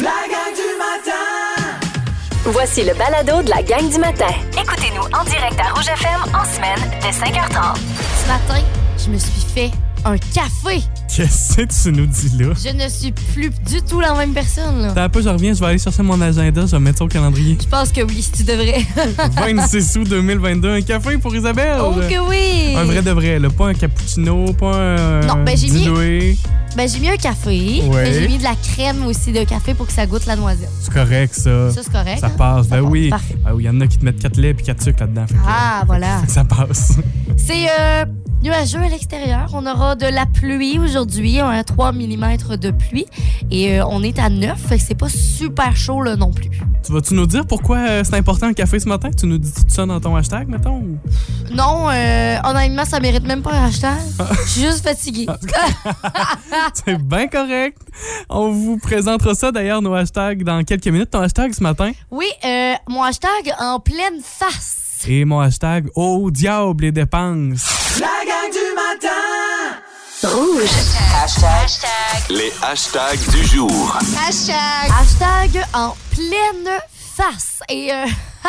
La gang du matin! Voici le balado de la gang du matin. Écoutez-nous en direct à Rouge FM en semaine dès 5h30. Ce matin, je me suis fait un café. Qu'est-ce que tu nous dis là? Je ne suis plus du tout la même personne. là. T'as un peu, je reviens, je vais aller chercher mon agenda, je vais mettre ça au calendrier. Je pense que oui, tu devrais. 26 août 2022, un café pour Isabelle. oh que oui! Un vrai de vrai, là. Pas un cappuccino, pas un. Non, ben, j'ai mis-. Ben, j'ai mis un café, mais j'ai mis de la crème aussi de café pour que ça goûte la noisette. C'est correct, ça. Ça, c'est correct. Ça hein? passe, ben oui. Parfait. Ah oui, il y en a qui te mettent 4 laits et 4 sucres là-dedans. fait que- Ah, voilà. fait que ça passe. C'est euh, nuageux à l'extérieur. On aura de la pluie aujourd'hui. On a 3 mm de pluie. Et euh, on est à 9, fait que c'est pas super chaud là, non plus. tu vas-tu nous dire pourquoi euh, c'est important un café ce matin? Tu nous dis tout ça dans ton hashtag, mettons? ou- Non, euh, honnêtement, ça mérite même pas un hashtag. Je suis juste fatiguée. C'est bien correct. On vous présentera ça d'ailleurs, nos hashtags, dans quelques minutes. Ton hashtag ce matin? Oui, euh, mon hashtag en pleine face. Et mon hashtag, oh diable les dépenses. La gang du matin! Rouge. Les hashtags du jour. Hashtag en pleine face. Et euh,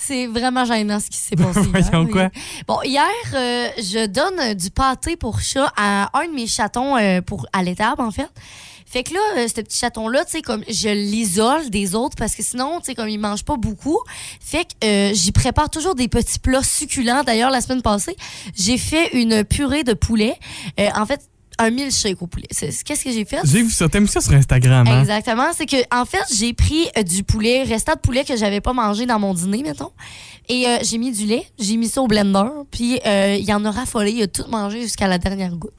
c'est vraiment gênant ce qui s'est passé hier. Voyons quoi. Bon, hier, euh, je donne du pâté pour chat à un de mes chatons euh, pour à l'étable, en fait. Fait que là, euh, ce petit chaton-là, tu sais, comme je l'isole des autres parce que sinon, tu sais, comme il mange pas beaucoup. Fait que euh, j'y prépare toujours des petits plats succulents. D'ailleurs, la semaine passée, j'ai fait une purée de poulet. Euh, en fait, un milkshake au poulet. Qu'est-ce que j'ai fait? J'ai vu ça. T'as mis ça sur Instagram, hein? Exactement. C'est que, en fait, j'ai pris euh, du poulet, restant de poulet que j'avais pas mangé dans mon dîner, mettons. Et euh, j'ai mis du lait, j'ai mis ça au blender, puis euh, il en a raffolé, il a tout mangé jusqu'à la dernière goutte.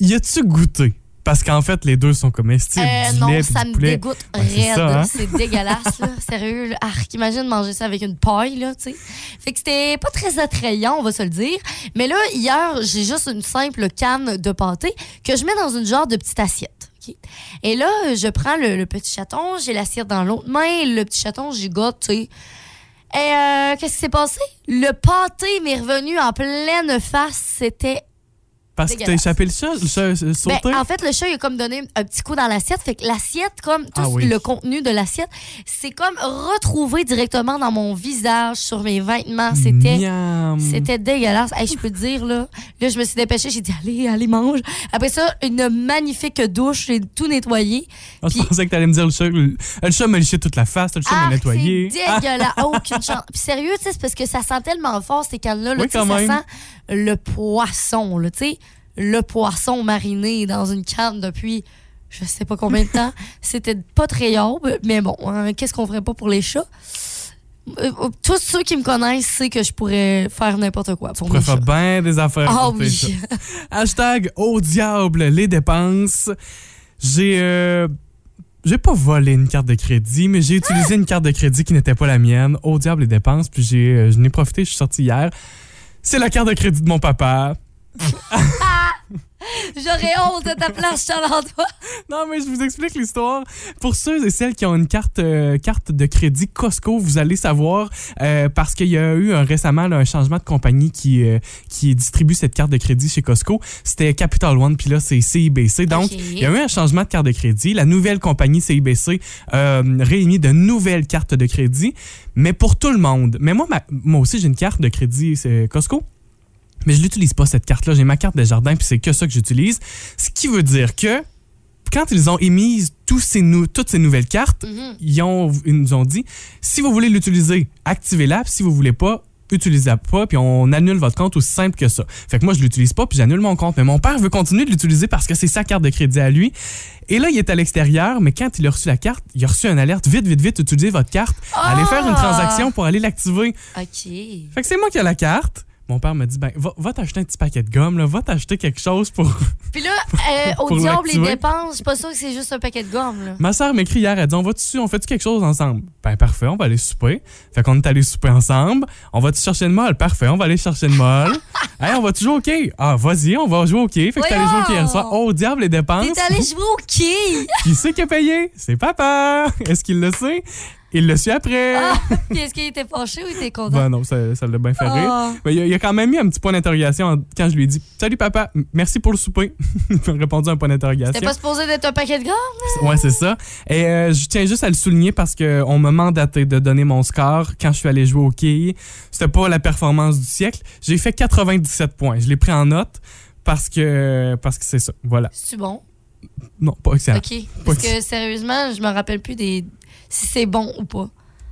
Y a-tu goûté? Parce qu'en fait, les deux sont comestibles. Euh, du non, lait ça du me poulet. dégoûte Ouais, c'est hein? C'est dégueulasse, là. Sérieux, là. Arc, imagine manger ça avec une paille, là, tu sais. Fait que c'était pas très attrayant, on va se le dire. Mais là, hier, j'ai juste une simple canne de pâté que je mets dans une genre de petite assiette. Et là, je prends le, le petit chaton, j'ai l'assiette dans l'autre main, le petit chaton, j'y goûte, tu sais. Et euh, qu'est-ce qui s'est passé? Le pâté m'est revenu en pleine face. C'était Parce que t'as échappé le chat, le chat euh, ben, sauté? en fait, le chat, il a comme donné un petit coup dans l'assiette. Fait que l'assiette, comme tout Ah oui. le contenu de l'assiette, c'est comme retrouvé directement dans mon visage, sur mes vêtements. C'était. C'était dégueulasse. Hey, je peux te dire, là, là, je me suis dépêchée, j'ai dit, allez, allez, mange. Après ça, une magnifique douche, j'ai tout nettoyé. Ah, je puis- pensais que t'allais me dire le chat. Le, le chat m'a liché toute la face, le chat m'a Ah, nettoyé. c'est dégueulasse. Aucune chance. Puis sérieux, tu sais, c'est parce que ça sent tellement fort, ces cannes-là. là, Oui, quand ça même. sent le poisson, là, tu sais. Le poisson mariné dans une canne depuis je sais pas combien de temps. C'était pas très humble, mais bon, hein, qu'est-ce qu'on ferait pas pour les chats? Euh, euh, tous ceux qui me connaissent savent que je pourrais faire n'importe quoi pour Tu bien des affaires. Ah oui. Hashtag au diable les dépenses. J'ai euh, j'ai pas volé une carte de crédit, mais j'ai utilisé une carte de crédit qui n'était pas la mienne. Au diable les dépenses, puis j'ai euh, je n'ai profité, je suis sorti hier. C'est la carte de crédit de mon papa. J'aurais honte de ta place, Charles-Antoine. Non, mais je vous explique l'histoire. Pour ceux et celles qui ont une carte, euh, carte de crédit Costco, vous allez savoir euh, parce qu'il y a eu un, récemment là, un changement de compagnie qui, euh, qui distribue cette carte de crédit chez Costco. C'était Capital One, puis là, c'est CIBC. Donc, il y a eu un changement de carte de crédit. La nouvelle compagnie CIBC réunit de nouvelles cartes de crédit, mais pour tout le monde. Mais moi, ma- moi aussi, j'ai une carte de crédit Costco. Mais je l'utilise pas, cette carte-là. J'ai ma carte de jardin, puis c'est que ça que j'utilise. Ce qui veut dire que quand ils ont émis tous ces nou- toutes ces nouvelles cartes, Mhm. ils, ont, ils nous ont dit si vous voulez l'utiliser, activez-la. Si vous voulez pas, utilisez-la pas. Puis on annule votre compte aussi simple que ça. Fait que moi, je l'utilise pas, puis j'annule mon compte. Mais mon père veut continuer de l'utiliser parce que c'est sa carte de crédit à lui. Et là, il est à l'extérieur, mais quand il a reçu la carte, il a reçu une alerte vite, vite, vite, utilisez votre carte. Allez faire une Ah! transaction pour aller l'activer. OK. Fait que c'est moi qui ai la carte. Mon père m'a dit ben va, va t'acheter un petit paquet de gomme là, va t'acheter quelque chose pour Puis là, euh, au diable, les dépenses, je suis pas sûre que c'est juste un paquet de gomme, là. Ma soeur m'écrit hier, elle dit on va dessus, on fait-tu quelque chose ensemble? Ben parfait, on va aller souper. Fait qu'on est allé souper ensemble. On va-tu chercher le molle? Parfait, on va aller chercher le molle. hey, on va tu jouer au quai? Ah, vas-y, on va jouer au quai. Fait que t'es allé jouer au quai hier soir. Oh, diable, les dépenses. T'es allé jouer au quai! Qui c'est qui a payé? C'est papa! Est-ce qu'il le sait? Il le suit après. Ah, est-ce qu'il était fâché ou il était content? Ben non, ça, ça l'a bien fait rire. Ah. Mais il a, il a quand même mis un petit point d'interrogation quand je lui ai dit Salut papa, merci pour le souper. il m'a répondu un point d'interrogation. C'était pas supposé d'être un paquet de gars? Ouais, c'est ça. Et euh, je tiens juste à le souligner parce qu'on m'a mandaté de donner mon score quand je suis allé jouer au quai. C'était pas la performance du siècle. J'ai fait 97 points. Je l'ai pris en note parce que parce que c'est ça. Voilà. C'est-tu bon? Non, pas excellent. OK. Parce que sérieusement, je me rappelle plus des si c'est bon ou pas.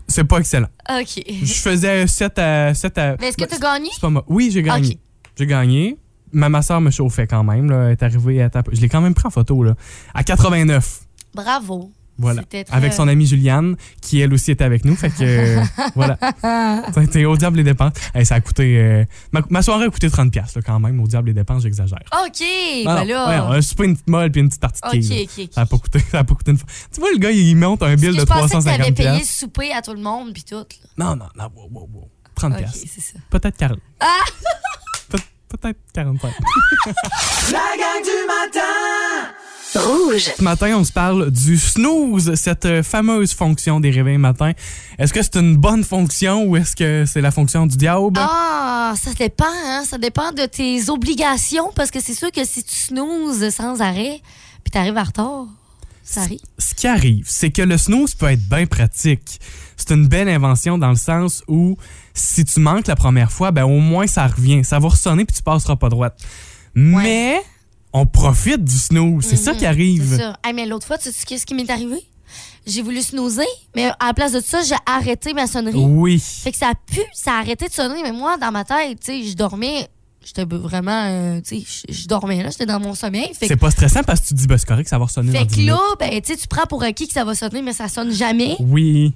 C'est pas excellent. OK. Je faisais 7 à 7 à Mais est-ce que Ben, tu as gagné? C'est pas moi. Oui, j'ai gagné. J'ai gagné. Ma, ma soeur me chauffait quand même. Là. Elle est arrivée à taper. Je l'ai quand même pris en photo. Là. À 89. Bravo. Voilà. C'était très- Avec son amie Juliane, qui elle aussi était avec nous. Fait que, euh, voilà. Ça a été au diable les dépenses. Eh, ça a coûté. euh, ma, ma soirée a coûté 30$ là, quand même. Au diable les dépenses, j'exagère. OK. Non, ben là. voyons, un souper, une petite molle puis une petite partie de OK, quille, là. OK, OK. Ça n'a pas coûté, ça a pas coûté une fois. Tu vois, le gars, il monte un bill de je pensais que tu avais 350$. payé souper à tout le monde puis tout. là. Non, non, non. Wow, wow, wow. 30$. OK, piastres. c'est ça. Peut-être 40. Ah! Peut- Peut-être 45. La gang du matin Rouge. Ce matin, on se parle du snooze, cette euh, fameuse fonction des réveils matins. Est-ce que c'est une bonne fonction ou est-ce que c'est la fonction du diable? Ah, ça dépend, hein? Ça dépend de tes obligations parce que c'est sûr que si tu snoozes sans arrêt puis t'arrives en retard, ça arrive. Ce qui arrive, c'est que le snooze peut être bien pratique. C'est une belle invention dans le sens où si tu manques la première fois, ben au moins ça revient. Ça va ressonner puis tu passeras pas droite. Mais on profite du snooze. C'est ça qui C'est arrive. ça. Hey, mais l'autre fois, tu sais qu'est-ce qui m'est arrivé? J'ai voulu snoozer, mais à la place de ça, j'ai arrêté ma sonnerie. Oui. Fait que ça a pu, ça a arrêté de sonner, mais moi, dans ma tête, tu sais, je dormais. J'étais vraiment, euh, tu sais, je- dormais là, j'étais dans mon sommeil. C'est pas stressant parce que tu te dis, ben, c'est correct, ça va ressonner dans fait 10 que là, ben, tu sais, tu prends pour acquis que ça va sonner, mais ça sonne jamais. Oui.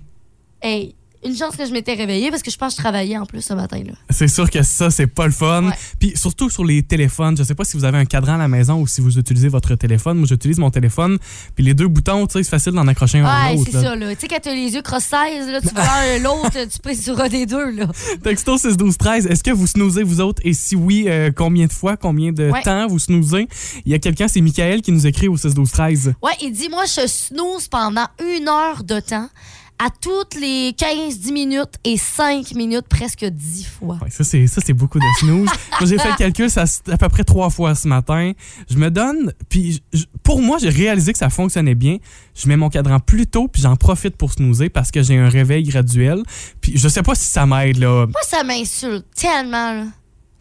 Hey, une chance que je m'étais réveillée parce que je pense que je travaillais en plus ce matin-là. C'est sûr que ça, c'est pas le fun. Ouais. Puis surtout sur les téléphones, je sais pas si vous avez un cadran à la maison ou si vous utilisez votre téléphone. Moi, j'utilise mon téléphone. Puis les deux boutons, tu sais, c'est facile d'en accrocher un à Ouais, l'autre. c'est ça, là. Tu sais, quand t'as les yeux cross-16, là, tu vois l'autre, tu pèses sur un des deux, là. Texto 6 12 13 est-ce que vous snoozez vous autres? Et si oui, euh, combien de fois, combien de Ouais. temps vous snoozez? Il y a quelqu'un, c'est Michael, qui nous écrit au 6 12 13 Ouais, il dit, moi, je snooze pendant une heure de temps, à toutes les 15-10 minutes et 5 minutes, presque 10 fois. Ouais, ça, c'est, beaucoup de snooze. Moi, j'ai fait le calcul, ça, à peu près trois fois ce matin. Je me donne, puis je- pour moi, j'ai réalisé que ça fonctionnait bien. Je mets mon cadran plus tôt, puis j'en profite pour snoozer parce que j'ai un réveil graduel. Puis je sais pas si ça m'aide, là. Moi, ça m'insulte tellement, là.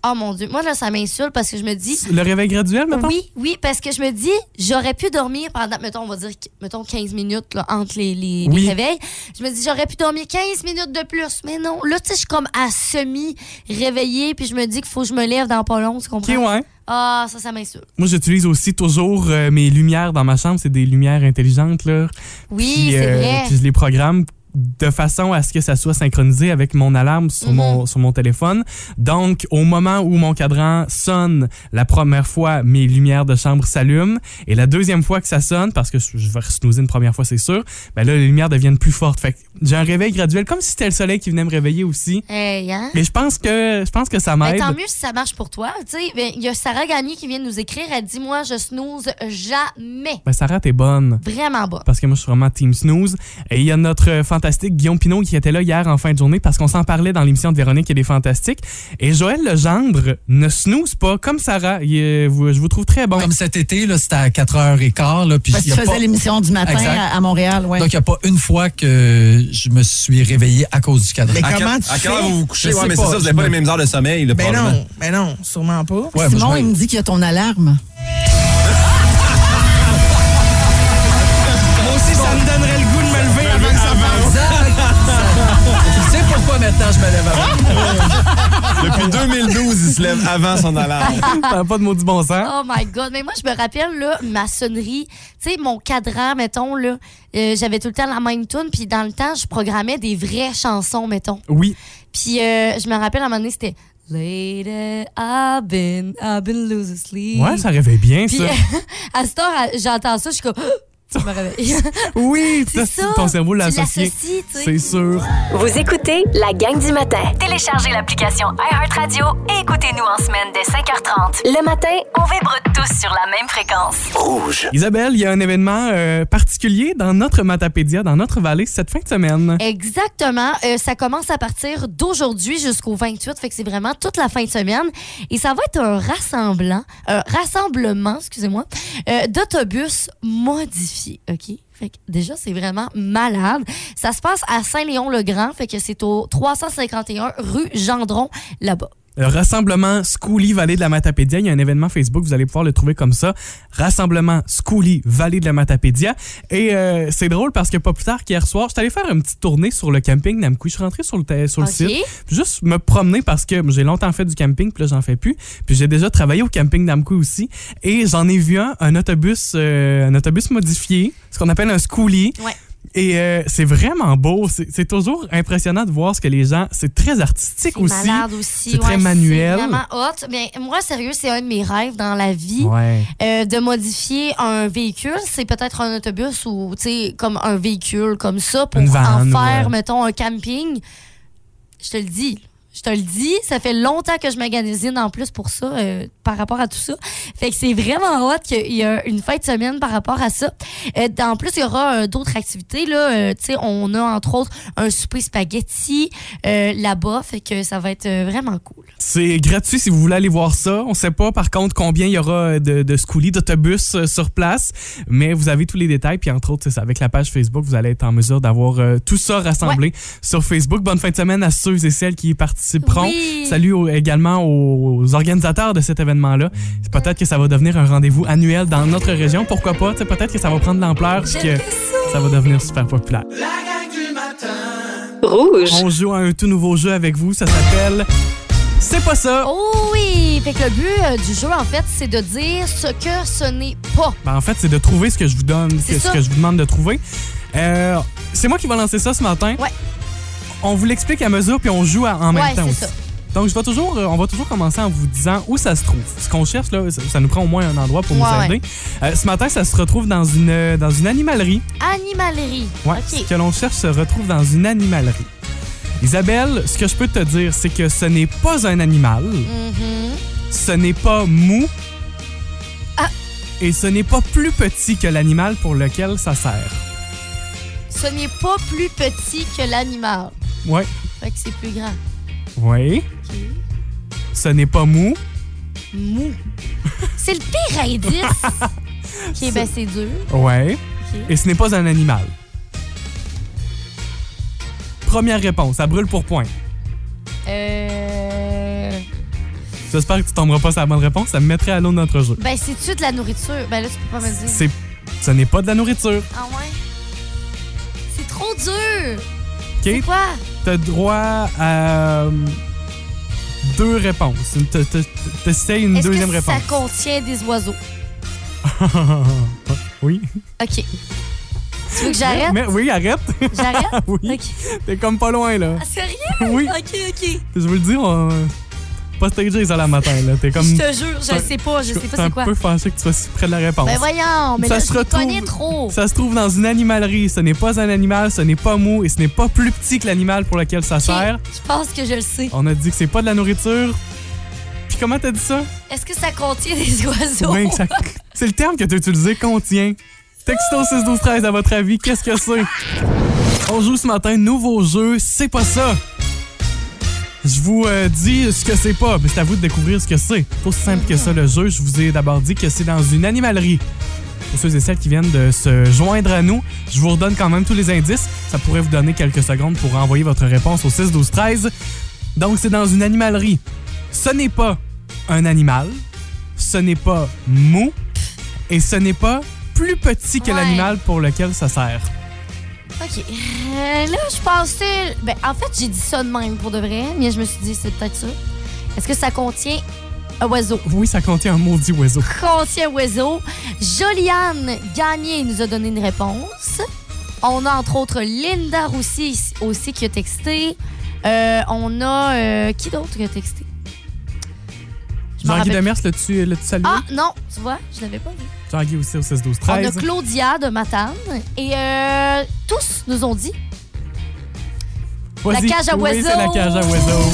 Oh mon Dieu. Moi, là, ça m'insulte parce que je me dis. Le réveil graduel, maintenant? Oui, oui, parce que je me dis, j'aurais pu dormir pendant, mettons, on va dire, mettons 15 minutes là, entre les, les, réveils. Je me dis, j'aurais pu dormir 15 minutes de plus. Mais non, là, tu sais, je suis comme à semi-réveillée, puis je me dis qu'il faut que je me lève dans pas long, tu comprends? Ok, ouais. Ah, ça, ça m'insulte. Moi, j'utilise aussi toujours euh, mes lumières dans ma chambre. C'est des lumières intelligentes, là. Oui, c'est euh, vrai. Puis je les programme de façon à ce que ça soit synchronisé avec mon alarme sur, Mhm. mon, sur mon téléphone. Donc, au moment où mon cadran sonne, la première fois, mes lumières de chambre s'allument. Et la deuxième fois que ça sonne, parce que je vais snoozer une première fois, c'est sûr, ben là, les lumières deviennent plus fortes. Fait j'ai un réveil graduel, comme si c'était le soleil qui venait me réveiller aussi. Hey, hein? Mais je pense que, je pense que ça Ben, m'aide. tant mieux si ça marche pour toi. Tu sais, ben, il y a Sarah Gagné qui vient de nous écrire. Elle dit Moi, je snooze jamais. Ben, Sarah, t'es bonne. Vraiment bas. parce que moi je suis vraiment team snooze et il y a notre euh, Guillaume Pinot qui était là hier en fin de journée parce qu'on s'en parlait dans l'émission de Véronique et des fantastiques et Joël Legendre ne snooze pas comme Sarah Il est- vous- je vous trouve très bon Comme cet été, là, c'était à 4h15. Là, puis Parce que il y tu a faisais pas- l'émission du matin à, à Montréal, ouais. Donc, il n'y a pas une fois que je me suis réveillé à cause du cadran. Mais À, comment tu à quelle heure fais? vous vous couchez? Ouais, mais pas, c'est ça, vous je n'avez pas les mêmes heures de sommeil, là, Ben probablement. non, ben non, sûrement pas. Ouais, Simon, il me- me dit qu'il y a ton alarme. Je me lève avant? Depuis 2012, il se lève avant son alarme. T'as pas de maudit bon sens Oh my God. Mais moi, je me rappelle, là, ma sonnerie, tu sais, mon cadran, mettons, là, euh, j'avais tout le temps la même tune. Puis dans le temps, je programmais des vraies chansons, mettons. oui Puis euh, je me rappelle, à un moment donné, c'était Lady, I've been, I've been losing sleep. ouais ça réveille bien Puis ça à cette heure, j'entends ça, je suis comme. Je me réveille. oui C'est ça, ça. ton cerveau Tu l'associe tu c'est sûr Vous écoutez la gang du matin. Téléchargez l'application iHeartRadio et écoutez-nous en semaine dès 5h30. Le matin, On vibre tous sur la même fréquence. Rouge. Isabelle, il y a un événement euh, particulier dans notre Matapédia, dans notre vallée, cette fin de semaine. Exactement. Euh, ça commence à partir d'aujourd'hui jusqu'au 28. Fait que c'est vraiment toute la fin de semaine. Et ça va être un rassemblant, un rassemblement, excusez-moi, euh, d'autobus modifiés. OK? Fait que déjà, c'est vraiment malade. Ça se passe à Saint-Léon-le-Grand. Fait que c'est au 351 rue Gendron, là-bas. Le rassemblement Schoolie Vallée de la Matapédia. Il y a un événement Facebook, vous allez pouvoir le trouver comme ça. Rassemblement Schoolie Vallée de la Matapédia. Et euh, c'est drôle parce que pas plus tard qu'hier soir, je suis allé faire une petite tournée sur le camping Namkoui. Je suis rentré sur le, sur le site. Juste me promener parce que j'ai longtemps fait du camping, puis là, j'en fais plus. Puis j'ai déjà travaillé au camping Namkoui aussi. Et j'en ai vu un, un autobus, euh, un autobus modifié, ce qu'on appelle un Schoolie. Ouais. Et euh, c'est vraiment beau. C'est toujours impressionnant de voir ce que les gens. C'est très artistique aussi. aussi. C'est très manuel. C'est vraiment hot. Mais moi, sérieux, c'est un de mes rêves dans la vie. Ouais. Euh, de modifier un véhicule, c'est peut-être un autobus ou comme un véhicule comme ça pour en faire ouais. mettons un camping. Je te le dis. Je te le dis, ça fait longtemps que je magasine en plus pour ça, euh, par rapport à tout ça. Fait que c'est vraiment hot qu'il y a une fête de semaine par rapport à ça. Euh, en plus, il y aura euh, d'autres activités. Là, tu sais, on a entre autres un souper spaghetti là-bas. Fait que ça va être vraiment cool. C'est gratuit si vous voulez aller voir ça. On sait pas par contre combien il y aura de, de d'autobus sur place, mais vous avez tous les détails. Puis entre autres, c'est ça, avec la page Facebook, vous allez être en mesure d'avoir tout ça rassemblé sur Facebook. Bonne fin de semaine à ceux et celles qui y participeront. Oui. Salut au- également aux organisateurs de cet événement-là. Peut-être que ça va devenir un rendez-vous annuel dans notre région. Pourquoi pas? Peut-être que ça va prendre de l'ampleur puis que ça va devenir super populaire. La gang du matin. Rouge. On joue à un tout nouveau jeu avec vous. Ça s'appelle C'est pas ça. Oh oui! Fait que le but euh, du jeu, en fait, c'est de dire ce que ce n'est pas. Ben, en fait, c'est de trouver ce que je vous donne, ce que je vous demande de trouver. Euh, c'est moi qui vais lancer ça ce matin. Ouais. On vous l'explique à mesure, puis on joue à- en même Ouais, temps aussi. ça. Donc, je vais toujours, euh, on va toujours commencer en vous disant où ça se trouve. Ce qu'on cherche, là, ça, ça nous prend au moins un endroit pour Ouais, nous ouais. aider. Euh, ce matin, ça se retrouve dans une, euh, dans une animalerie. Animalerie. Ouais, OK. Ce que l'on cherche se retrouve dans une animalerie. Isabelle, ce que je peux te dire, c'est que ce n'est pas un animal, Mhm. ce n'est pas mou, Ah. et ce n'est pas plus petit que l'animal pour lequel ça sert. Ce n'est pas plus petit que l'animal. Ouais. Fait que c'est plus grand. Oui. OK. Ce n'est pas mou. Mou. C'est le pire indice. OK, ben c'est dur. Ouais. Et ce n'est pas un animal. Première réponse, ça brûle pour point. Euh... J'espère que tu tomberas pas sur la bonne réponse, ça me mettrait à l'eau de notre jeu. Ben, c'est-tu de la nourriture? Ben là, tu peux pas me dire. C'est, ce n'est pas de la nourriture. Ah ouais? C'est trop dur! OK? Quoi? T'as droit à euh, deux réponses. T'essayes une Est-ce deuxième que réponse. ça contient des oiseaux? oui. OK. Tu veux que j'arrête? Mais, oui, arrête. J'arrête? oui. T'es comme pas loin, là. Ah, sérieux? Oui. OK, OK. Je veux le dire, on... pas stagé ça la matin, là. T'es comme. Je te jure, je sais pas, je sais pas un c'est quoi. peu fâché que tu sois si près de la réponse. Ben voyons, mais Ça là, se je connais trop. Ça se trouve dans une animalerie. Ce n'est pas un animal, ce n'est pas mou et ce n'est pas plus petit que l'animal pour lequel ça sert. Je pense que je le sais. On a dit que c'est pas de la nourriture. Puis comment t'as dit ça? Est-ce que ça contient des oiseaux? Oui, ça- c'est le terme que tu as utilisé, contient. Texto 6 12 13 à votre avis, qu'est-ce que c'est? On joue ce matin, nouveau jeu, c'est pas ça. Je vous euh, dis ce que c'est pas, mais c'est à vous de découvrir ce que c'est. C'est aussi simple que ça le jeu. Je vous ai d'abord dit que c'est dans une animalerie. Pour ceux et celles qui viennent de se joindre à nous, je vous redonne quand même tous les indices. Ça pourrait vous donner quelques secondes pour envoyer votre réponse au 6 12 13. Donc c'est dans une animalerie. Ce n'est pas un animal, ce n'est pas mou et ce n'est pas plus petit que Ouais. l'animal pour lequel ça sert. OK. Euh, là, je pensais... Ben, en fait, j'ai dit ça de même pour de vrai, mais je me suis dit, c'est peut-être ça. Est-ce que ça contient un oiseau? Oui, ça contient un maudit oiseau. Contient oiseau. Joliane Gagné nous a donné une réponse. On a entre autres Linda Roussy aussi qui a texté. Euh, on a... euh, qui d'autre qui a texté? Jean-Guy Demers, l'as-tu l'as-tu salué? Ah, non, tu vois, je l'avais pas vu. Jean-Guy aussi au 16 12 On a 13. Claudia de Matane. Et euh, tous nous ont dit la cage à Oui, oiseaux. c'est la cage à oiseaux.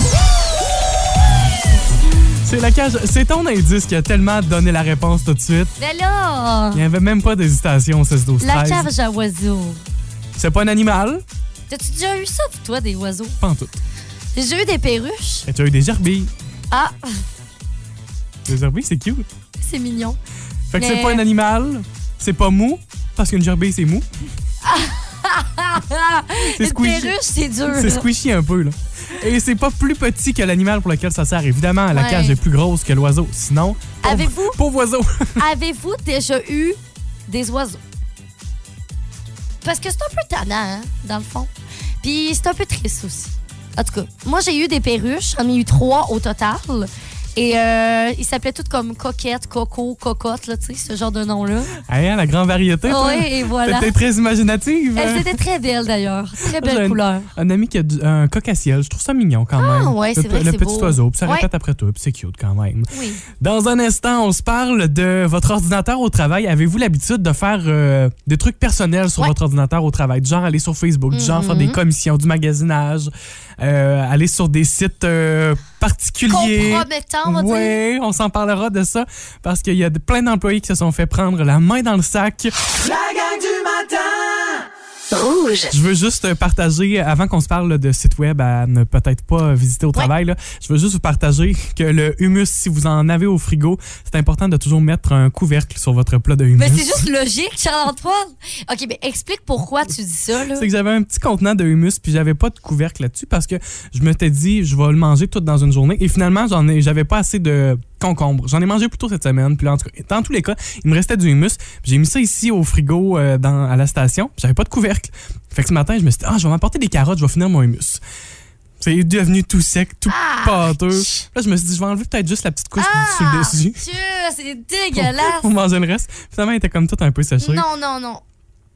C'est la cage. C'est ton indice qui a tellement donné la réponse tout de suite. Mais là, Il n'y avait même pas d'hésitation, 16 12 la 13. cage à oiseaux. C'est pas un animal? T'as-tu déjà eu ça, toi, des oiseaux? Pas en tout. J'ai déjà eu des perruches. Et tu as eu des gerbilles. Ah, Des gerbilles, c'est cute. c'est mignon. Fait que c'est pas un animal, c'est pas mou, parce qu'une gerbille, c'est mou. c'est Une squishy. perruche, c'est dur. C'est squishy un peu, là. Et c'est pas plus petit que l'animal pour lequel ça sert. Évidemment, la Ouais. cage est plus grosse que l'oiseau. Sinon, pauvre, Avez-vous pauvre oiseau. avez-vous déjà eu des oiseaux? Parce que c'est un peu tannant, hein, dans le fond. Puis c'est un peu triste aussi. En tout cas, moi, j'ai eu des perruches. J'en ai eu trois au total. Et euh, ils s'appelaient toutes comme Coquette, Coco, Cocotte, là, tu sais, ce genre de nom-là. Hein, la grande variété. Oui, et voilà. T'étais très imaginative. hein? Elles étaient très belles, d'ailleurs. Très belle couleur. Un ami qui a du- un coq-à-ciel, je trouve ça mignon quand même. Ah, ouais, c'est vrai Le petit beau. oiseau, puis ça Ouais. répète après tout, puis c'est cute quand même. Oui. Dans un instant, on se parle de votre ordinateur au travail. Avez-vous l'habitude de faire euh, des trucs personnels sur Ouais. votre ordinateur au travail? Du genre aller sur Facebook, du genre faire des commissions, du magasinage, euh, aller sur des sites Compromettant, on va dire. Oui, on s'en parlera de ça parce qu'il y a de- plein d'employés qui se sont fait prendre la main dans le sac. La gang du matin Rouge. Je veux juste euh, partager, avant qu'on se parle de site web à ne peut-être pas visiter au travail, là, je veux juste vous partager que le humus, si vous en avez au frigo, c'est important de toujours mettre un couvercle sur votre plat de humus. Mais c'est juste logique, Charles-Antoine. OK, mais explique pourquoi tu dis ça. C'est que j'avais un petit contenant de humus puis j'avais pas de couvercle là-dessus parce que je m'étais dit je vais le manger tout dans une journée et finalement j'en ai j'avais pas assez de concombre. J'en ai mangé plus tôt cette semaine puis là, en tout cas dans tous les cas, il me restait du humus. J'ai mis ça ici au frigo euh, dans à la station. J'avais pas de couvercle. Fait que ce matin, je me suis dit ah, je vais m'apporter des carottes, je vais finir mon humus. C'est devenu tout sec, tout Ah! pâteux. Là, je me suis dit je vais enlever peut-être juste la petite couche sur le dessus Dieu, c'est dégueulasse. pour manger le reste. Finalement, il était comme tout un peu séché. Non, non, non.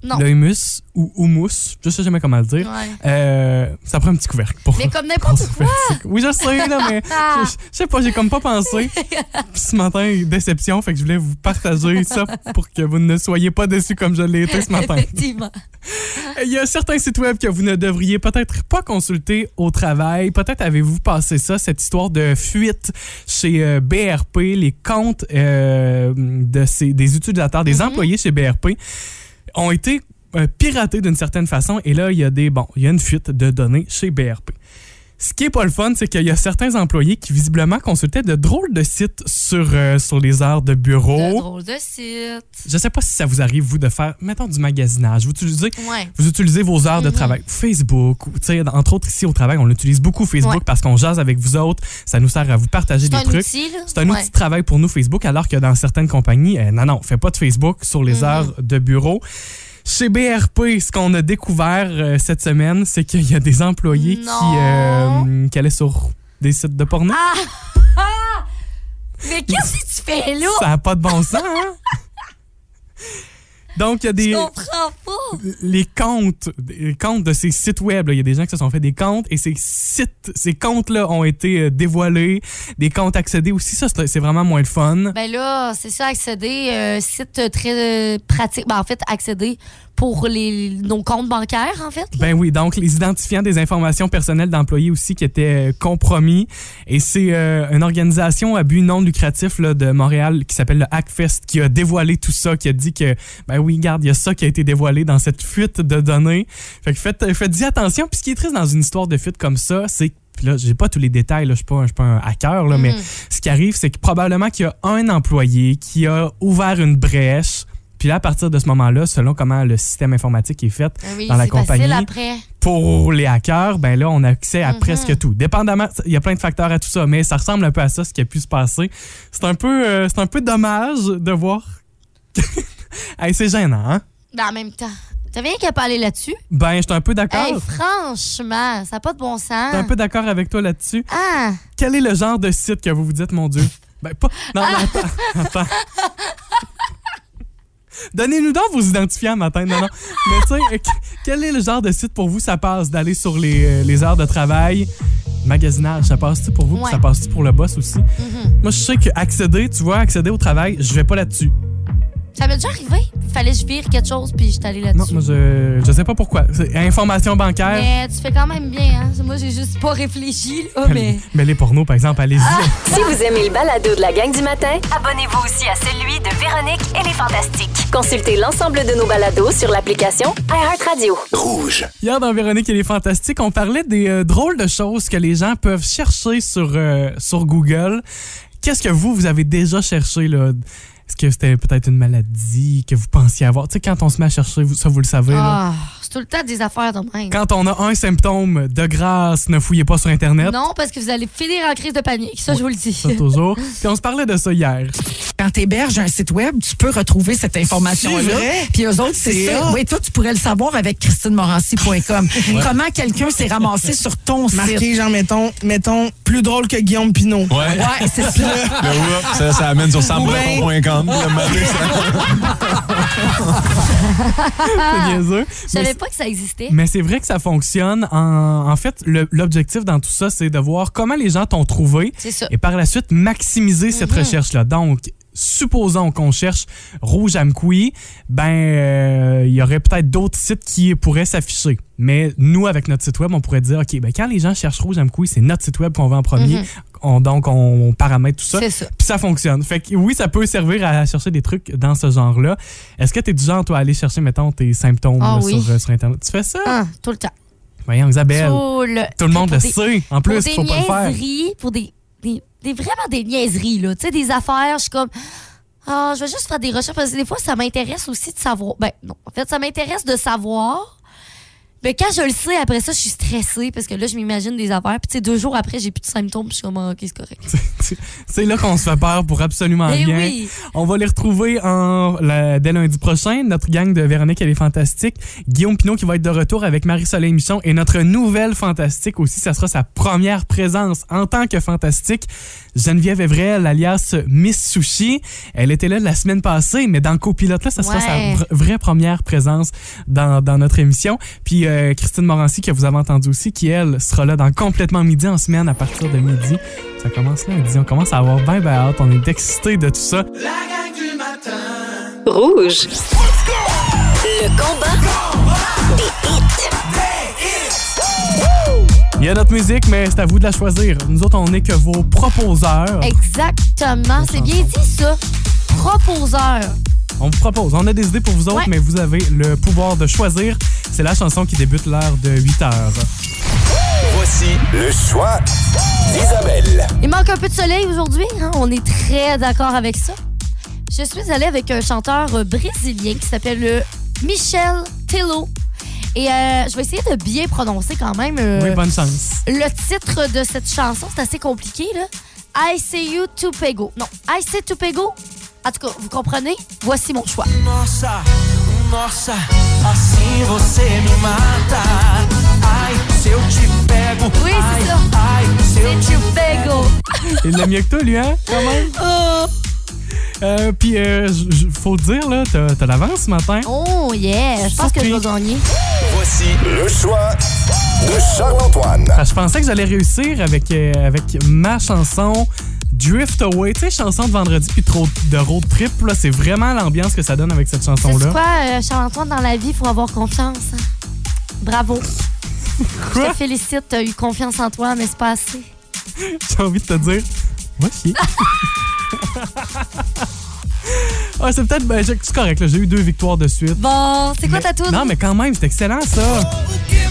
Non. Le humus ou houmous, je sais jamais comment le dire. Ouais. Euh, ça prend un petit couvercle pour. Mais comme n'importe quoi. Oui, je sais, là, mais je, je sais pas, j'ai comme pas pensé. Puis ce matin, déception, fait que je voulais vous partager ça pour que vous ne soyez pas déçus comme je l'ai été ce matin. Effectivement. Il y a certains sites web que vous ne devriez peut-être pas consulter au travail. Peut-être avez-vous passé ça, cette histoire de fuite chez euh, BRP, les comptes euh, de ces, des utilisateurs, des employés chez BRP ont été euh, piratés d'une certaine façon. Et là, il y a des bon, il y a une fuite de données chez BRP. Ce qui est pas le fun, c'est qu'il y a certains employés qui visiblement consultaient de drôles de sites sur, euh, sur les heures de De bureau. drôle de site. Je sais pas si ça vous arrive, vous, de faire, mettons, du magasinage. Vous utilisez Ouais. vous utilisez vos heures de Mhm. travail. Facebook, ou, entre autres ici au travail, on utilise beaucoup Facebook Ouais. parce qu'on jase avec vous autres. Ça nous sert à vous partager des trucs. C'est un Ouais. outil de travail pour nous, Facebook, alors que dans certaines compagnies, euh, non, non, fais pas de Facebook sur les Mhm. heures de bureau. Chez BRP, ce qu'on a découvert euh, cette semaine, c'est qu'il y a des employés qui, euh, qui allaient sur des sites de porno. Ah! Ah! Mais qu'est-ce que tu fais là? Ça n'a pas de bon sens, hein? Donc, il y a Je des... comprends pas. les comptes, les comptes de ces sites web, il y a des gens qui se sont fait des comptes et ces sites, ces comptes-là ont été euh, dévoilés, des comptes accédés aussi. Ça, c'est c'est vraiment moins le fun. Ben là, c'est ça, accéder, euh, site très euh, pratique. Ben en fait, accéder pour les, nos comptes bancaires, en fait. là? Ben oui, donc les identifiants des informations personnelles d'employés aussi qui étaient euh, compromis. Et c'est euh, une organisation à but non lucratif là, de Montréal qui s'appelle le Hackfest qui a dévoilé tout ça, qui a dit que, ben oui, regarde, il y a ça qui a été dévoilé dans cette fuite de données. Fait que faites, faites-y attention. Puis ce qui est triste dans une histoire de fuite comme ça, c'est que puis là, j'ai pas tous les détails, là, je suis pas, pas un hacker, là, mais Mhm. ce qui arrive, c'est que probablement qu'il y a un employé qui a ouvert une brèche. Puis là, à partir de ce moment-là, selon comment le système informatique est fait, oui, dans la compagnie. après. pour les hackers, ben là, on a accès à Mhm. presque tout. Dépendamment, il y a plein de facteurs à tout ça, mais ça ressemble un peu à ça, ce qui a pu se passer. C'est un peu, euh, c'est un peu dommage de voir. hey, c'est gênant, hein? Ben en même temps. T'as rien qu'à parler là-dessus? Ben, je suis un peu d'accord. Hey, franchement, ça n'a pas de bon Je sens. suis un peu d'accord avec toi là-dessus. Ah! Quel est le genre de site que vous vous dites, mon Dieu? Ben, pas. Non, non, Ah! attends. attends. Donnez-nous donc vos identifiants matin. Non, non. Mais tu sais, qu- quel est le genre de site pour vous? Ça passe d'aller sur les, euh, les heures de travail, magasinage, ça passe-tu pour vous? Ouais. Ça passe-tu pour le boss aussi? Mhm. Moi, je sais que accéder, tu vois, accéder au travail, je vais pas là-dessus. Ça m'est déjà arrivé. fallait que je vire quelque chose, puis je suis allée Non, là-dessus. moi, je, je sais pas pourquoi. C'est Information bancaire. Mais tu fais quand même bien, hein? Moi, j'ai juste pas réfléchi, là, mais. Mais les pornos, par exemple, allez-y. Si vous aimez le balado de la gang du matin, abonnez-vous aussi à celui de Véronique et les Fantastiques. Consultez l'ensemble de nos balados sur l'application iHeartRadio. Rouge. Hier, dans Véronique et les Fantastiques, on parlait des euh, drôles de choses que les gens peuvent chercher sur, euh, sur Google. Qu'est-ce que vous, vous avez déjà cherché, là? Est-ce que c'était peut-être une maladie que vous pensiez avoir? Tu sais, quand on se met à chercher, ça, vous le savez, là. Ah, c'est tout le temps des affaires de même. Quand on a un symptôme, de grâce, ne fouillez pas sur Internet. Non, parce que vous allez finir en crise de panique. Ça, je vous le dis. Ça, toujours. Puis on se parlait de ça hier. Quand tu héberges un site web, tu peux retrouver cette information-là. Puis eux autres, c'est ça. Oui, toi, tu pourrais le savoir avec christinemorancy.com. Comment quelqu'un s'est ramassé sur ton site? Marqué, genre, mettons, mettons, plus drôle que Guillaume Pinot. Ouais. Ouais, c'est ça. Le whoop, ça, ça amène sur sambreton.com. Le matin, ça- C'est niaiseux. Je Mais savais pas que ça existait. Mais c'est vrai que ça fonctionne. En, en fait, l'objectif dans tout ça, c'est de voir comment les gens t'ont trouvé C'est ça. et par la suite maximiser cette Mhm. recherche-là. Donc, supposons qu'on cherche Rouge Amkoui, ben euh, il y aurait peut-être d'autres sites qui pourraient s'afficher. Mais nous, avec notre site web, on pourrait dire, OK, ben quand les gens cherchent Rouge Amkoui, c'est notre site web qu'on va en premier. Mhm. On- donc, on, paramètre tout ça. C'est ça. Puis ça fonctionne. Fait que oui, ça peut servir à chercher des trucs dans ce genre-là. Est-ce que tu es du genre, toi, à aller chercher, mettons, tes symptômes Ah là, oui. sur, euh, sur Internet? Tu fais ça? Ah, tout le temps. Voyons, Isabelle. Tout le, Tout le monde le des- sait. En plus, il faut pas le faire. pour des, des, vraiment des niaiseries, là. Tu sais, des affaires, je suis comme. Ah, je vais juste faire des recherches parce que des fois, ça m'intéresse aussi de savoir. Ben, non. En fait, ça m'intéresse de savoir. Mais quand je le sais, après ça, je suis stressée parce que là, je m'imagine des affaires. Puis, tu sais, deux jours après, j'ai plus de symptômes. Puis, je suis comme, Ah, OK, c'est correct. C'est là qu'on se fait peur pour absolument Eh rien. oui. On va les retrouver en, la- dès lundi prochain. Notre gang de Véronique, elle est fantastique. Guillaume Pinot qui va être de retour avec Marie-Soleil Michon et notre nouvelle fantastique aussi. Ça sera sa première présence en tant que fantastique. Geneviève Evrel, alias Miss Sushi. Elle était là la semaine passée, mais dans le copilote, là, ça sera Ouais. sa vra- vraie première présence dans, dans notre émission. Puis euh, Christine Morancy, que vous avez entendu aussi, qui, elle, sera là dans Complètement Midi en semaine à partir de midi. Ça commence lundi. On commence à avoir bien, bien hâte. On est excités de tout ça. La gang du matin. Rouge. Le combat des hits. Il y a notre musique, mais c'est à vous de la choisir. Nous autres, on n'est que vos proposeurs. Exactement. C'est bien dit, ça. Proposeur. On vous propose. On a des idées pour vous autres, Ouais. mais vous avez le pouvoir de choisir. C'est la chanson qui débute l'heure de 8 heures. Voici le choix d'Isabelle. Il manque un peu de soleil aujourd'hui. hein? On est très d'accord avec ça. Je suis allée avec un chanteur brésilien qui s'appelle euh, Michel Tello. Et euh, je vais essayer de bien prononcer quand même. euh, Oui, bonne chance. Le titre de cette chanson, c'est assez compliqué, là. I say you to pego. Non, I say to pego. En tout cas, vous comprenez? Voici mon choix. Nossa, nossa, assim você me mata. Ai, se eu te pego. Oui, c'est ça. Ai, se eu C'est te to pego. Il l'a mieux que toi, lui, hein? Quand même. Oh, Euh, Puis, euh, faut te dire, là, t'as t'as l'avance ce matin. Oh, yeah. Je pense que je vais gagner. Voici le choix de Charles-Antoine. Que je pensais que j'allais réussir avec, euh, avec ma chanson Drift Away. Tu sais, chanson de vendredi puis trop de road trip. Là, c'est vraiment l'ambiance que ça donne avec cette C'est chanson-là. quoi, euh, Charles-Antoine, dans la vie, il faut avoir confiance. hein? Bravo. Je Quoi? te félicite, tu as eu confiance en toi, mais c'est pas assez. J'ai envie de te dire, chier. ah, c'est peut-être. Ben, j'ai- c'est correct, là, j'ai eu deux victoires de suite. Bon, c'est quoi ta toune? Non, mais quand même, c'est excellent, ça. Give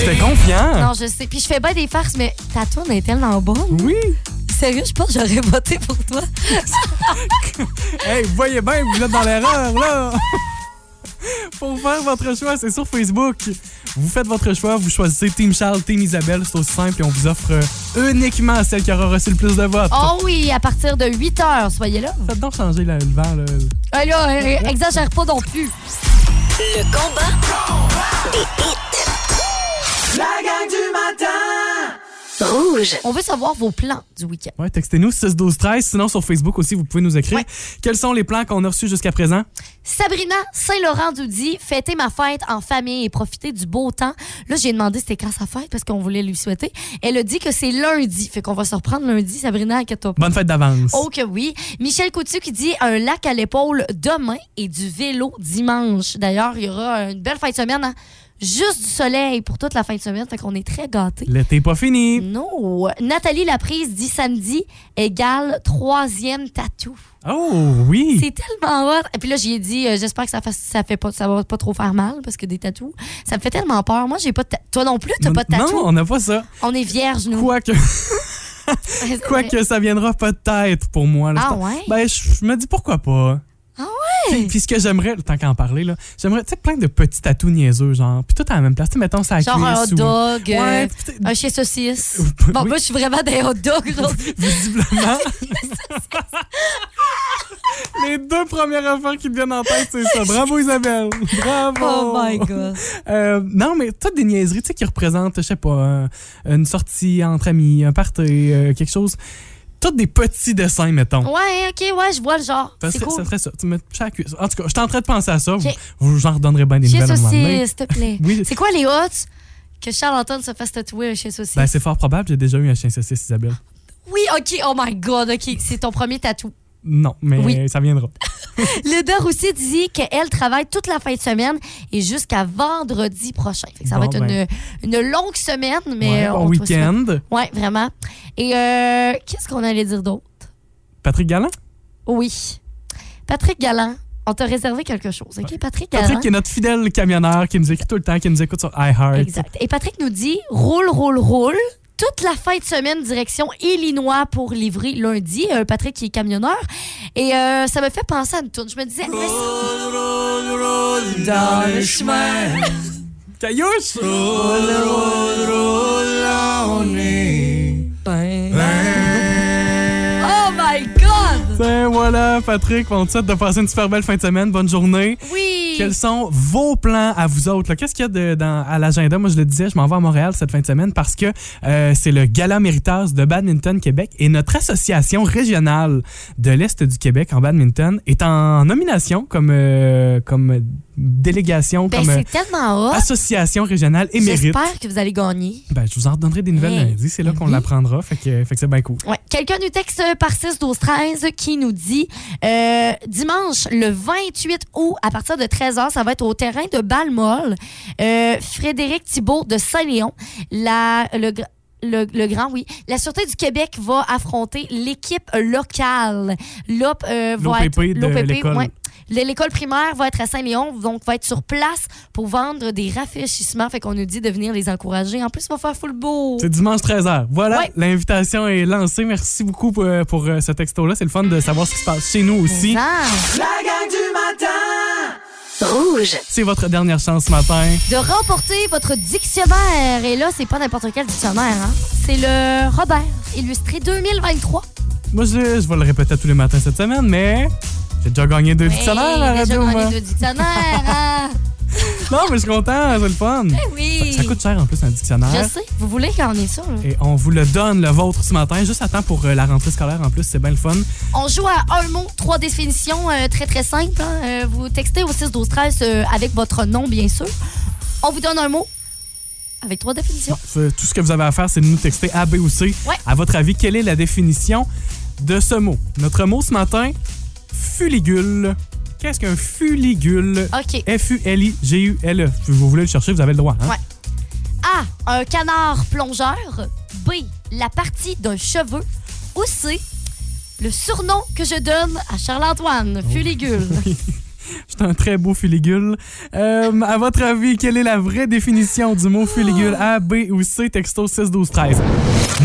J'étais confiant. Non, je sais. Puis je fais bien des farces, mais ta toune est tellement bonne. Oui. Sérieux, je pense que j'aurais voté pour toi. Hey, vous voyez bien, vous êtes dans l'erreur, là. Pour faire votre choix, c'est sur Facebook. Vous faites votre choix, vous choisissez Team Charles, Team Isabelle, c'est aussi simple et on vous offre euh, uniquement celle qui aura reçu le plus de votes. Oh oui, à partir de 8 heures, soyez là. Faites donc changer le vent, là. Ah là, euh, exagère pas non plus. Le combat des matin. Rouge. On veut savoir vos plans du week-end. Ouais, textez-nous 6 12 13 Sinon, sur Facebook aussi, vous pouvez nous écrire. Ouais. Quels sont les plans qu'on a reçus jusqu'à présent? Sabrina Saint-Laurent-Doudy, fêter ma fête en famille et profiter du beau temps. Là, j'ai demandé c'était quand sa fête parce qu'on voulait lui souhaiter. Elle a dit que c'est lundi. Fait qu'on va se reprendre lundi. Sabrina, inquiète-toi pas. Bonne fête d'avance. Oh que oui. Michel Coutu qui dit un lac à l'épaule demain et du vélo dimanche. D'ailleurs, il y aura une belle fin de semaine. hein? Juste du soleil pour toute la fin de semaine. Fait qu'on est très gâtés. L'été est pas fini. Non. Nathalie Laprise dit samedi égale troisième tatou. Oh, oui. C'est tellement hot. Et puis là, j'y ai dit, euh, j'espère que ça, fasse- ça fait pas, ça va pas trop faire mal parce que des tatous, ça me fait tellement peur. Moi, j'ai pas de Toi non plus, t'as pas de tatou. Non, on n'a pas ça. On est vierges, nous. Quoique, quoique ça viendra peut-être pour moi. là. Ah ouais? Ben, je me dis pourquoi pas. Ah ouais? puis ce que j'aimerais, tant qu'à en parler, là, j'aimerais, tu sais, plein de petits tatous niaiseux, genre, puis tout à la même place. Tu sais, mettons ça à Genre un hot ou- dog, euh, Ouais, un chien saucisse. Oui. Bon, moi, je suis vraiment des hot dogs aujourd'hui. visiblement. Les deux premières affaires qui te viennent en tête, c'est ça. Bravo Isabelle. Bravo. Oh my God. Euh, non, mais toutes des niaiseries, tu sais, qui représentent, je sais pas, un- une sortie entre amis, un party, euh, quelque chose. Toutes des petits dessins, mettons. Ouais, ok, ouais, je vois le genre. Ça C'est serait, cool. ça serait ça. Tu mets chaque cuisse. En tout cas, je suis en train de penser à ça. Ok. Vous, vous j'en redonnerai bien des Chien nouvelles s'il te plaît. Oui. C'est quoi les hôtes que Charles-Antoine se fasse tatouer un chien saucisse? Ben, c'est fort probable. J'ai déjà eu un chien saucisse, Isabelle. oui, ok, oh my God, ok, c'est ton premier tatou. Non, mais Oui. ça viendra. Leda Roussy dit qu'elle travaille toute la fin de semaine et jusqu'à vendredi prochain. Ça va être ben. une, une longue semaine, mais Ouais, on bon te souhaite- week-end. Ouais, vraiment. Et euh, qu'est-ce qu'on allait dire d'autre? Patrick Galland? Oui. Patrick Galland, on t'a réservé quelque chose, OK? Patrick Galland. Patrick qui est notre fidèle camionneur qui nous écoute tout le temps, qui nous écoute sur iHeart. Exact. Et Patrick nous dit roule, roule, roule. Toute la fin de semaine, direction Illinois pour livrer lundi. Euh, Patrick qui est camionneur. Et euh, ça me fait penser à une tourne. Je me disais, mais c'est- Dans le chemin, Caillouche! oh my God! Ben voilà, Patrick, on te souhaite de passer une super belle fin de semaine. Bonne journée. Oui! Quels sont vos plans à vous autres? Qu'est-ce qu'il y a à l'agenda? Moi, je le disais, je m'en vais à Montréal cette fin de semaine parce que euh, c'est le Gala Méritas de Badminton Québec et notre association régionale de l'Est du Québec en badminton est en nomination comme, euh, comme délégation, Ben, comme euh, c'est tellement hot. association régionale émérite. J'espère que vous allez gagner. Ben, je vous en redonnerai des nouvelles Hey. lundi. C'est là Ben qu'on oui. l'apprendra. Fait que, fait que c'est bien cool. Ouais. Quelqu'un nous texte par 6 12 13 qui nous dit euh, dimanche le 28 août à partir de 13h, ça va être au terrain de Balmol. Euh, Frédéric Thibault de Saint-Léon, la le le, le grand, oui. La Sûreté du Québec va affronter l'équipe locale. Euh, va L'OPP être- de l'OPP, l'école. ouais. Le- L'école primaire va être à Saint-Léon, donc va être sur place pour vendre des rafraîchissements. Fait qu'on nous dit de venir les encourager. En plus, on va faire full beau. C'est dimanche 13h. Voilà, Ouais. l'invitation est lancée. Merci beaucoup pour, euh, pour, euh, ce texto-là. C'est le fun de savoir ce qui se passe chez nous aussi. La gang du matin. Rouge. C'est votre dernière chance ce matin. de remporter votre dictionnaire. Et là, c'est pas n'importe quel dictionnaire, hein. C'est le Robert Illustré 2023. Moi, je, je vais le répéter tous les matins cette semaine, mais j'ai déjà gagné deux dictionnaires à la radio. gagné moi. deux dictionnaires, hein. Non, mais je suis content, c'est le fun. Oui. Ça coûte cher en plus un Je dictionnaire. sais. Vous voulez qu'on ait ça, là? Et on vous le donne, le vôtre, ce matin, juste à temps pour euh, la rentrée scolaire en plus. C'est bien le fun. On joue à un mot, trois définitions euh, très, très simples. hein. Euh, vous textez au 6 12 13 euh, avec votre nom, bien sûr. On vous donne un mot avec trois définitions. Tout ce que vous avez à faire, c'est de nous texter A, B ou C. Ouais. À votre avis, quelle est la définition de ce mot? Notre mot ce matin, fuligule. Qu'est-ce qu'un fuligule? OK. F-U-L-I-G-U-L-E. Vous voulez le chercher, vous avez le droit. hein? Ouais. A. Un canard plongeur. B. La partie d'un cheveu. Ou C. Le surnom que je donne à Charles-Antoine, Fuligule. C'est un très beau fuligule. Euh, à votre avis, quelle est la vraie définition du mot fuligule? A, B ou C? Texto 6 12 13.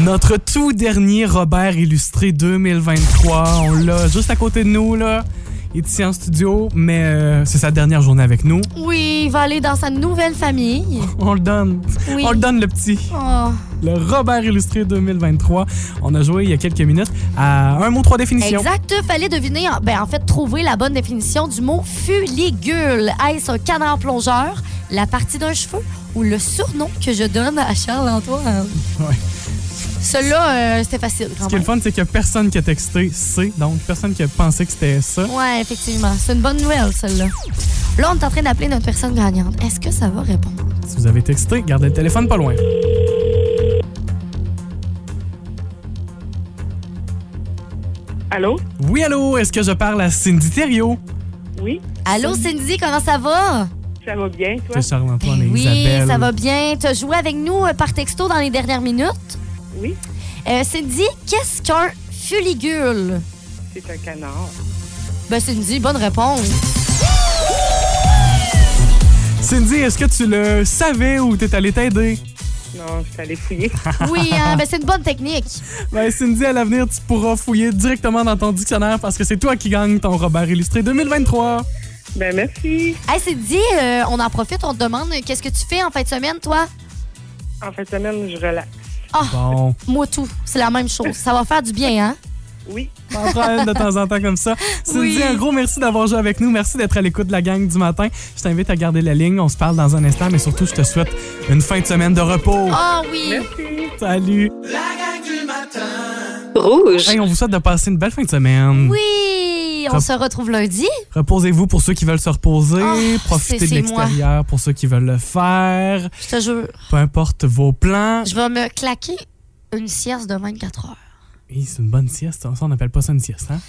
Notre tout dernier Robert illustré 2023. On l'a juste à côté de nous, là. Il est ici en studio, mais euh, c'est sa dernière journée avec nous. Oui, il va aller dans sa nouvelle famille. On le donne. Oui. On le donne, le petit. Oh. Le Robert illustré 2023. On a joué il y a quelques minutes à un mot, trois définitions. Exact. Fallait deviner, en- ben, en fait, trouver la bonne définition du mot fuligule. Est-ce un canard plongeur, la partie d'un cheveu ou le surnom que je donne à Charles-Antoine? Ouais. Celui-là, euh, c'était facile quand Ce qui est même. le fun, c'est que personne qui a texté C, donc personne qui a pensé que c'était ça. Ouais, effectivement. C'est une bonne nouvelle, celle-là. Là, on est en train d'appeler notre personne gagnante. Est-ce que ça va répondre? Si vous avez texté, gardez le téléphone pas loin. Allô? Oui, allô, est-ce que je parle à Cindy Thériault? Oui, Allô, Cindy, comment ça va? ça va bien, toi? C'est Charles-Antoine et oui, Isabelle. ça va bien. Tu as joué avec nous euh, par texto dans les dernières minutes? Oui, Euh, Cindy, qu'est-ce qu'un fuligule? c'est un canard. Ben, Cindy, bonne réponse. Cindy, est-ce que tu le savais ou t'es allé t'aider? Non, je suis allée fouiller. Oui, hein, ben, c'est une bonne technique. Ben, Cindy, à l'avenir, tu pourras fouiller directement dans ton dictionnaire parce que c'est toi qui gagne ton Robert illustré 2023. ben, merci. Hey, Cindy, euh, on en profite, on te demande qu'est-ce que tu fais en fin de semaine, toi? En fin de semaine, je relaxe. Ah, Bon, moi tout. C'est la même chose. Ça va faire du bien, hein? Oui, t'en de temps en temps comme ça. Cindy, Oui. un gros merci d'avoir joué avec nous. Merci d'être à l'écoute de la gang du matin. Je t'invite à garder la ligne. On se parle dans un instant, mais surtout, je te souhaite une fin de semaine de repos. Ah oui. merci. Salut! Rouge. Hey, on vous souhaite de passer une belle fin de semaine. Oui, on Rep- se retrouve lundi. Reposez-vous pour ceux qui veulent se reposer. Ah, Profitez de l'extérieur pour ceux qui veulent le faire. Je te jure, Peu importe vos plans. je vais me claquer une sieste de 24 heures. Hey, c'est une bonne sieste. Ça, on n'appelle pas ça une sieste, hein?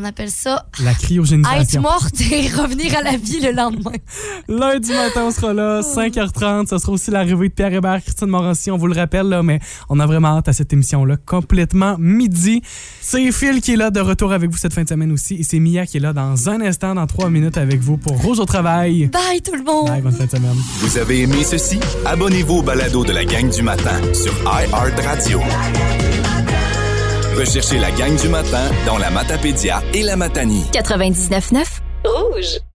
On appelle ça La être cryogénisation. morte et revenir à la vie le lendemain. Lundi matin, on sera là, 5h30. Ce sera aussi l'arrivée de Pierre Hébert, Christine Morancy. On vous le rappelle, là, mais on a vraiment hâte à cette émission-là. Complètement midi. C'est Phil qui est là de retour avec vous cette fin de semaine aussi. Et c'est Mia qui est là dans un instant, dans trois minutes avec vous pour Rouge au travail. Bye tout le monde. Bye, bonne fin de semaine. Vous avez aimé ceci? Abonnez-vous au balado de la gang du matin sur iHeartRadio. Recherchez la gang du matin dans la Matapédia et la Matanie. 99.9 Rouge.